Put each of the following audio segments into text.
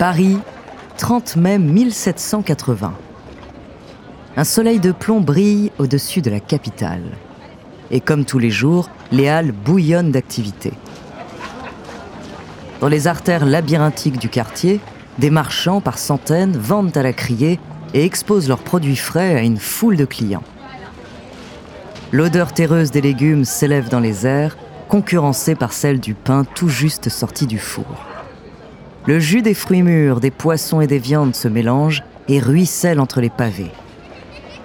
Paris, 30 mai 1780. Un soleil de plomb brille au-dessus de la capitale. Et comme tous les jours, les halles bouillonnent d'activité. Dans les artères labyrinthiques du quartier, des marchands par centaines vendent à la criée et exposent leurs produits frais à une foule de clients. L'odeur terreuse des légumes s'élève dans les airs, concurrencée par celle du pain tout juste sorti du four. Le jus des fruits mûrs, des poissons et des viandes se mélange et ruisselle entre les pavés.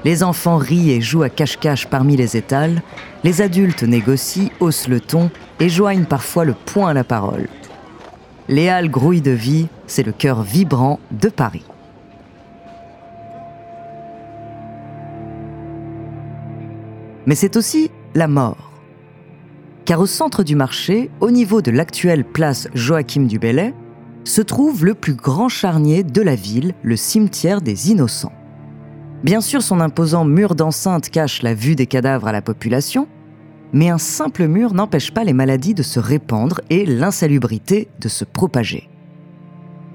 Les enfants rient et jouent à cache-cache parmi les étals, les adultes négocient, haussent le ton et joignent parfois le poing à la parole. Les halles grouillent de vie, c'est le cœur vibrant de Paris. Mais c'est aussi la mort. Car au centre du marché, au niveau de l'actuelle place Joachim du Bellay, se trouve le plus grand charnier de la ville, le cimetière des Innocents. Bien sûr, son imposant mur d'enceinte cache la vue des cadavres à la population, mais un simple mur n'empêche pas les maladies de se répandre et l'insalubrité de se propager.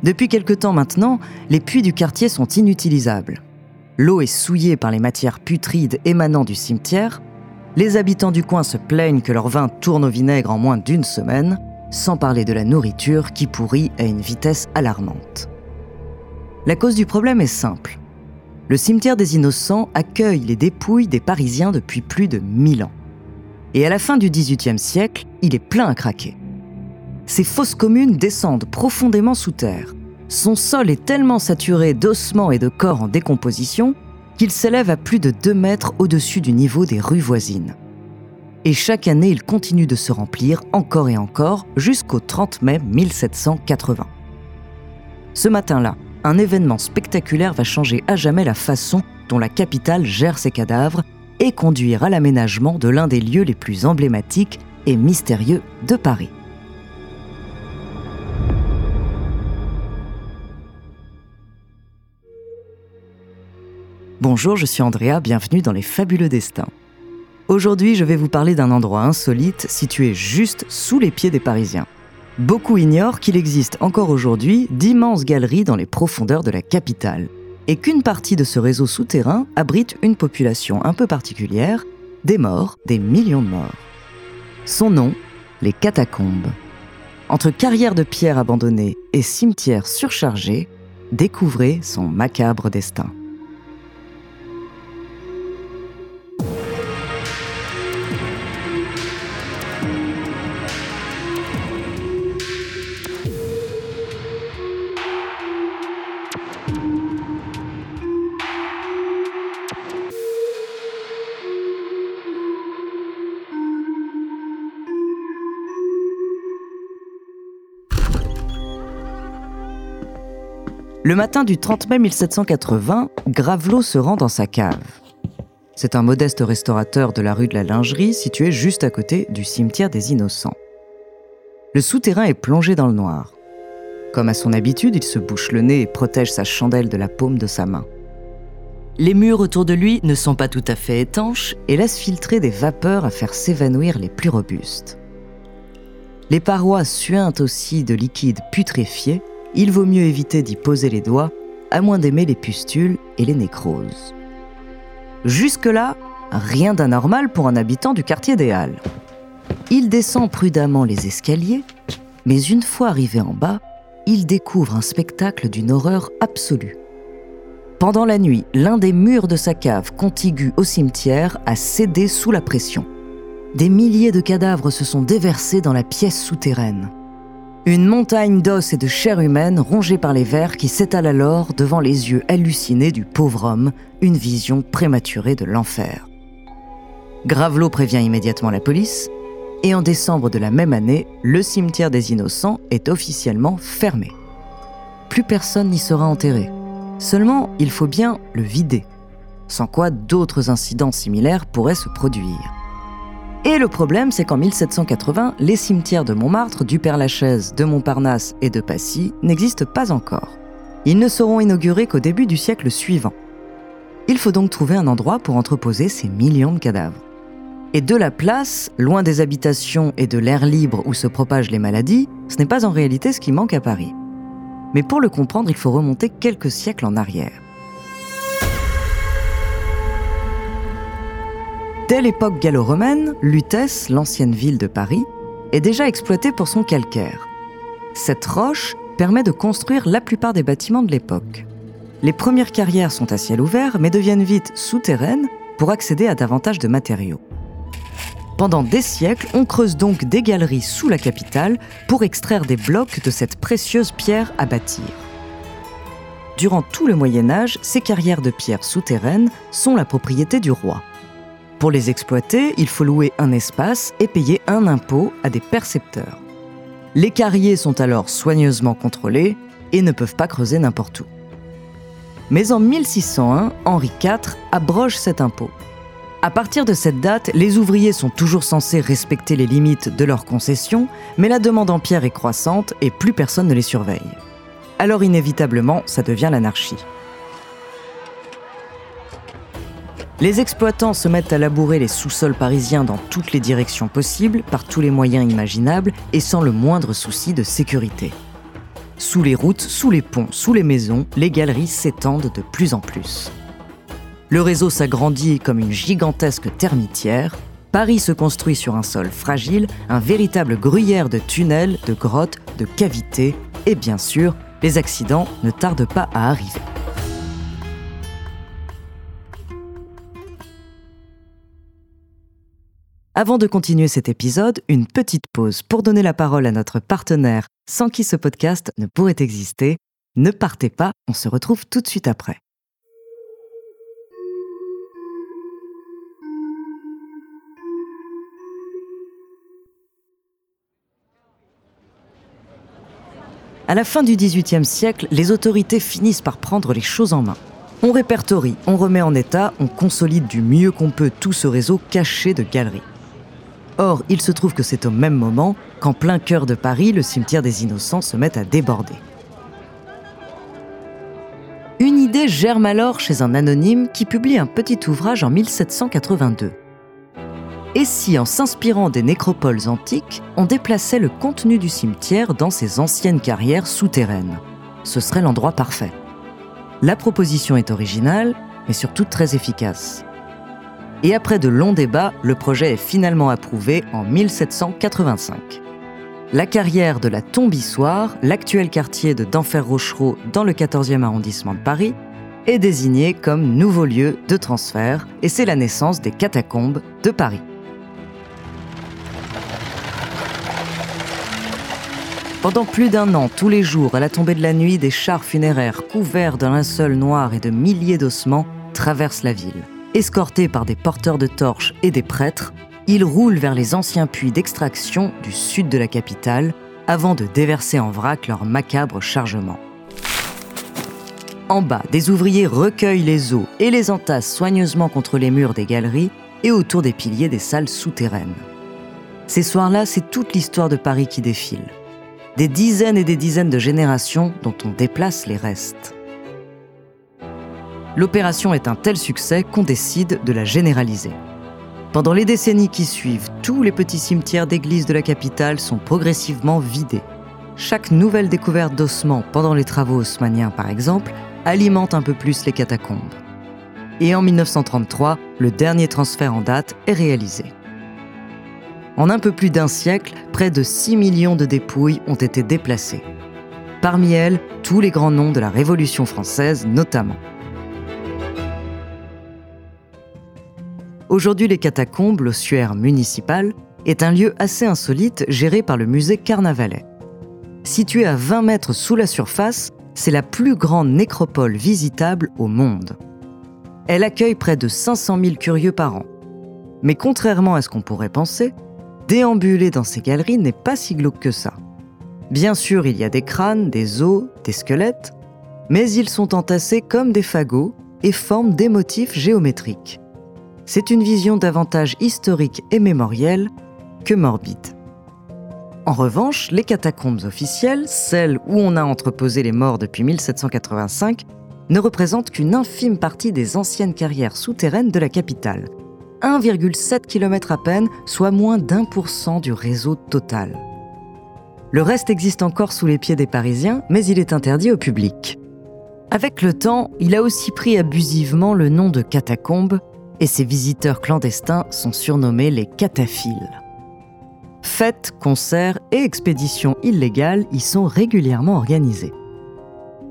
Depuis quelque temps maintenant, les puits du quartier sont inutilisables. L'eau est souillée par les matières putrides émanant du cimetière, les habitants du coin se plaignent que leur vin tourne au vinaigre en moins d'une semaine, sans parler de la nourriture qui pourrit à une vitesse alarmante. La cause du problème est simple. Le cimetière des Innocents accueille les dépouilles des Parisiens depuis plus de 1000 ans. Et à la fin du XVIIIe siècle, il est plein à craquer. Ces fosses communes descendent profondément sous terre. Son sol est tellement saturé d'ossements et de corps en décomposition qu'il s'élève à plus de 2 mètres au-dessus du niveau des rues voisines et chaque année il continue de se remplir encore et encore jusqu'au 30 mai 1780. Ce matin-là, un événement spectaculaire va changer à jamais la façon dont la capitale gère ses cadavres et conduire à l'aménagement de l'un des lieux les plus emblématiques et mystérieux de Paris. Bonjour, je suis Andrea, bienvenue dans les fabuleux destins. Aujourd'hui, je vais vous parler d'un endroit insolite situé juste sous les pieds des Parisiens. Beaucoup ignorent qu'il existe encore aujourd'hui d'immenses galeries dans les profondeurs de la capitale, et qu'une partie de ce réseau souterrain abrite une population un peu particulière, des morts, des millions de morts. Son nom, les catacombes. Entre carrières de pierre abandonnées et cimetières surchargés, découvrez son macabre destin. Le matin du 30 mai 1780, Gravelot se rend dans sa cave. C'est un modeste restaurateur de la rue de la Lingerie situé juste à côté du cimetière des Innocents. Le souterrain est plongé dans le noir. Comme à son habitude, il se bouche le nez et protège sa chandelle de la paume de sa main. Les murs autour de lui ne sont pas tout à fait étanches et laissent filtrer des vapeurs à faire s'évanouir les plus robustes. Les parois suintent aussi de liquide putréfié il vaut mieux éviter d'y poser les doigts, à moins d'aimer les pustules et les nécroses. Jusque-là, rien d'anormal pour un habitant du quartier des Halles. Il descend prudemment les escaliers, mais une fois arrivé en bas, il découvre un spectacle d'une horreur absolue. Pendant la nuit, l'un des murs de sa cave contiguë au cimetière a cédé sous la pression. Des milliers de cadavres se sont déversés dans la pièce souterraine. Une montagne d'os et de chair humaine rongée par les vers qui s'étale alors devant les yeux hallucinés du pauvre homme, une vision prématurée de l'enfer. Gravelot prévient immédiatement la police, et en décembre de la même année, le cimetière des Innocents est officiellement fermé. Plus personne n'y sera enterré. Seulement, il faut bien le vider, sans quoi d'autres incidents similaires pourraient se produire. Et le problème, c'est qu'en 1780, les cimetières de Montmartre, du Père-Lachaise, de Montparnasse et de Passy n'existent pas encore. Ils ne seront inaugurés qu'au début du siècle suivant. Il faut donc trouver un endroit pour entreposer ces millions de cadavres. Et de la place, loin des habitations et de l'air libre où se propagent les maladies, ce n'est pas en réalité ce qui manque à Paris. Mais pour le comprendre, il faut remonter quelques siècles en arrière. Dès l'époque gallo-romaine, Lutèce, l'ancienne ville de Paris, est déjà exploitée pour son calcaire. Cette roche permet de construire la plupart des bâtiments de l'époque. Les premières carrières sont à ciel ouvert, mais deviennent vite souterraines pour accéder à davantage de matériaux. Pendant des siècles, on creuse donc des galeries sous la capitale pour extraire des blocs de cette précieuse pierre à bâtir. Durant tout le Moyen Âge, ces carrières de pierre souterraines sont la propriété du roi. Pour les exploiter, il faut louer un espace et payer un impôt à des percepteurs. Les carriers sont alors soigneusement contrôlés et ne peuvent pas creuser n'importe où. Mais en 1601, Henri IV abroge cet impôt. À partir de cette date, les ouvriers sont toujours censés respecter les limites de leurs concessions, mais la demande en pierre est croissante et plus personne ne les surveille. Alors inévitablement, ça devient l'anarchie. Les exploitants se mettent à labourer les sous-sols parisiens dans toutes les directions possibles, par tous les moyens imaginables et sans le moindre souci de sécurité. Sous les routes, sous les ponts, sous les maisons, les galeries s'étendent de plus en plus. Le réseau s'agrandit comme une gigantesque termitière. Paris se construit sur un sol fragile, un véritable gruyère de tunnels, de grottes, de cavités, et bien sûr, les accidents ne tardent pas à arriver. Avant de continuer cet épisode, une petite pause pour donner la parole à notre partenaire sans qui ce podcast ne pourrait exister. Ne partez pas, on se retrouve tout de suite après. À la fin du XVIIIe siècle, les autorités finissent par prendre les choses en main. On répertorie, on remet en état, on consolide du mieux qu'on peut tout ce réseau caché de galeries. Or, il se trouve que c'est au même moment qu'en plein cœur de Paris, le cimetière des Innocents se met à déborder. Une idée germe alors chez un anonyme qui publie un petit ouvrage en 1782. Et si, en s'inspirant des nécropoles antiques, on déplaçait le contenu du cimetière dans ses anciennes carrières souterraines? Ce serait l'endroit parfait. La proposition est originale, mais surtout très efficace et après de longs débats, le projet est finalement approuvé en 1785. La carrière de la Tombissoire, l'actuel quartier de Denfert-Rochereau dans le 14e arrondissement de Paris, est désignée comme nouveau lieu de transfert et c'est la naissance des catacombes de Paris. Pendant plus d'un an, tous les jours, à la tombée de la nuit, des chars funéraires couverts d'un linceul noir et de milliers d'ossements traversent la ville. Escortés par des porteurs de torches et des prêtres, ils roulent vers les anciens puits d'extraction du sud de la capitale avant de déverser en vrac leur macabre chargement. En bas, des ouvriers recueillent les eaux et les entassent soigneusement contre les murs des galeries et autour des piliers des salles souterraines. Ces soirs-là, c'est toute l'histoire de Paris qui défile. Des dizaines et des dizaines de générations dont on déplace les restes. L'opération est un tel succès qu'on décide de la généraliser. Pendant les décennies qui suivent, tous les petits cimetières d'églises de la capitale sont progressivement vidés. Chaque nouvelle découverte d'ossements pendant les travaux haussmanniens, par exemple, alimente un peu plus les catacombes. Et en 1933, le dernier transfert en date est réalisé. En un peu plus d'un siècle, près de 6 millions de dépouilles ont été déplacées. Parmi elles, tous les grands noms de la Révolution française notamment. Aujourd'hui, les catacombes, l'ossuaire municipal, est un lieu assez insolite géré par le musée Carnavalet. Situé à 20 mètres sous la surface, c'est la plus grande nécropole visitable au monde. Elle accueille près de 500 000 curieux par an. Mais contrairement à ce qu'on pourrait penser, déambuler dans ces galeries n'est pas si glauque que ça. Bien sûr, il y a des crânes, des os, des squelettes, mais ils sont entassés comme des fagots et forment des motifs géométriques. C'est une vision davantage historique et mémorielle que morbide. En revanche, les catacombes officielles, celles où on a entreposé les morts depuis 1785, ne représentent qu'une infime partie des anciennes carrières souterraines de la capitale. 1,7 km à peine, soit moins d'un pour cent du réseau total. Le reste existe encore sous les pieds des Parisiens, mais il est interdit au public. Avec le temps, il a aussi pris abusivement le nom de catacombes, et ses visiteurs clandestins sont surnommés les cataphiles. Fêtes, concerts et expéditions illégales y sont régulièrement organisées.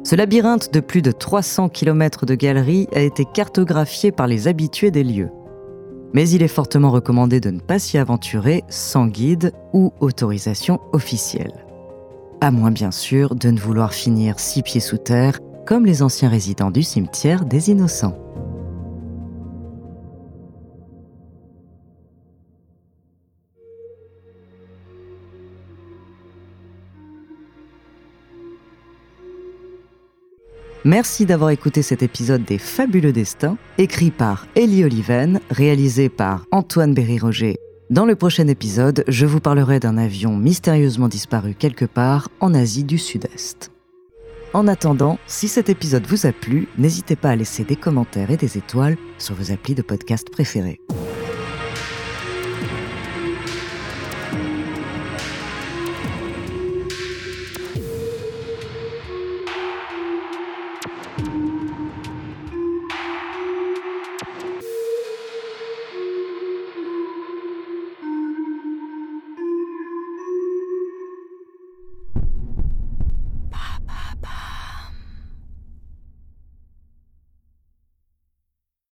Ce labyrinthe de plus de 300 km de galeries a été cartographié par les habitués des lieux. Mais il est fortement recommandé de ne pas s'y aventurer sans guide ou autorisation officielle. À moins bien sûr de ne vouloir finir six pieds sous terre comme les anciens résidents du cimetière des Innocents. Merci d'avoir écouté cet épisode des Fabuleux Destins, écrit par Elie Oliven, réalisé par Antoine Berry-Roger. Dans le prochain épisode, je vous parlerai d'un avion mystérieusement disparu quelque part en Asie du Sud-Est. En attendant, si cet épisode vous a plu, n'hésitez pas à laisser des commentaires et des étoiles sur vos applis de podcast préférés.